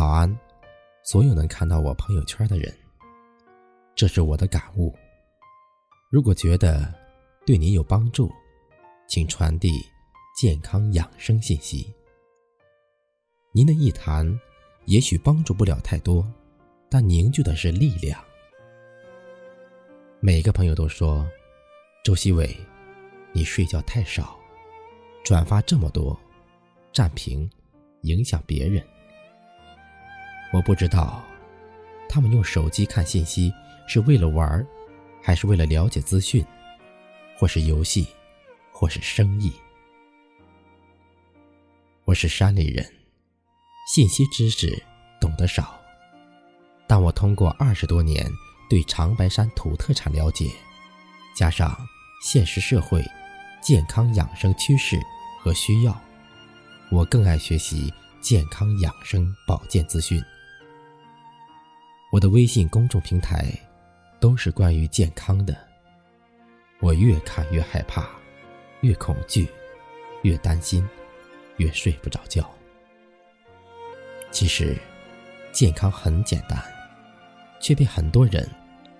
早安，所有能看到我朋友圈的人。这是我的感悟。如果觉得对你有帮助，请传递健康养生信息。您的一谈，也许帮助不了太多，但凝聚的是力量。每个朋友都说：“周西伟，你睡觉太少，转发这么多，占屏，影响别人。”我不知道，他们用手机看信息是为了玩还是为了了解资讯，或是游戏，或是生意。我是山里人，信息知识懂得少，但我通过二十多年对长白山土特产了解，加上现实社会健康养生趋势和需要，我更爱学习健康养生保健资讯。我的微信公众平台都是关于健康的。我越看越害怕，越恐惧，越担心，越睡不着觉。其实，健康很简单，却被很多人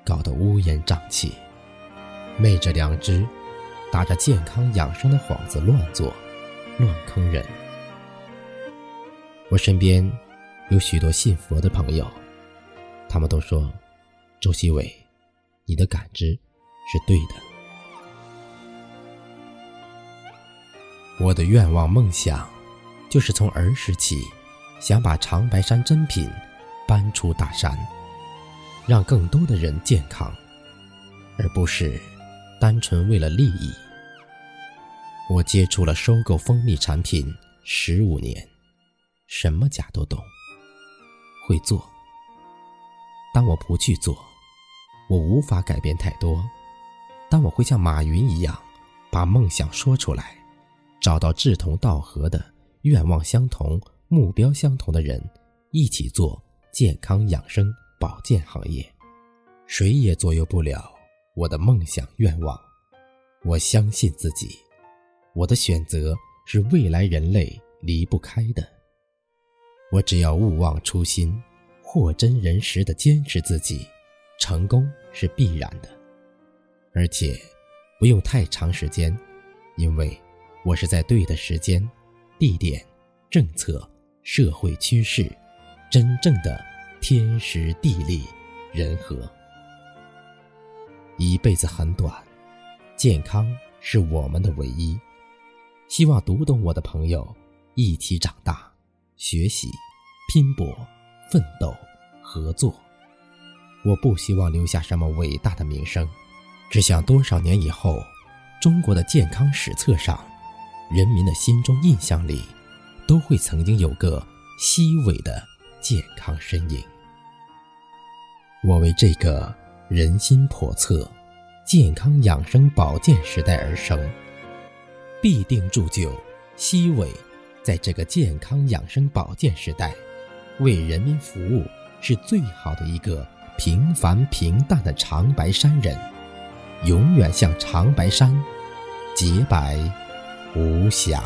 搞得乌烟瘴气，昧着良知，打着健康养生的幌子乱做，乱坑人。我身边有许多信佛的朋友。他们都说：“周希伟，你的感知是对的。我的愿望梦想，就是从儿时起，想把长白山珍品搬出大山，让更多的人健康，而不是单纯为了利益。我接触了收购蜂蜜产品十五年，什么假都懂，会做。”当我不去做，我无法改变太多。但我会像马云一样，把梦想说出来，找到志同道合的、愿望相同、目标相同的人，一起做健康养生保健行业。谁也左右不了我的梦想愿望。我相信自己，我的选择是未来人类离不开的。我只要勿忘初心。货真人实的坚持自己，成功是必然的，而且不用太长时间，因为我是在对的时间、地点、政策、社会趋势，真正的天时地利人和。一辈子很短，健康是我们的唯一。希望读懂我的朋友一起长大，学习，拼搏。奋斗，合作。我不希望留下什么伟大的名声，只想多少年以后，中国的健康史册上，人民的心中印象里，都会曾经有个西伟的健康身影。我为这个人心叵测、健康养生保健时代而生，必定铸就西伟在这个健康养生保健时代。为人民服务是最好的一个平凡平淡的长白山人，永远像长白山洁白无瑕。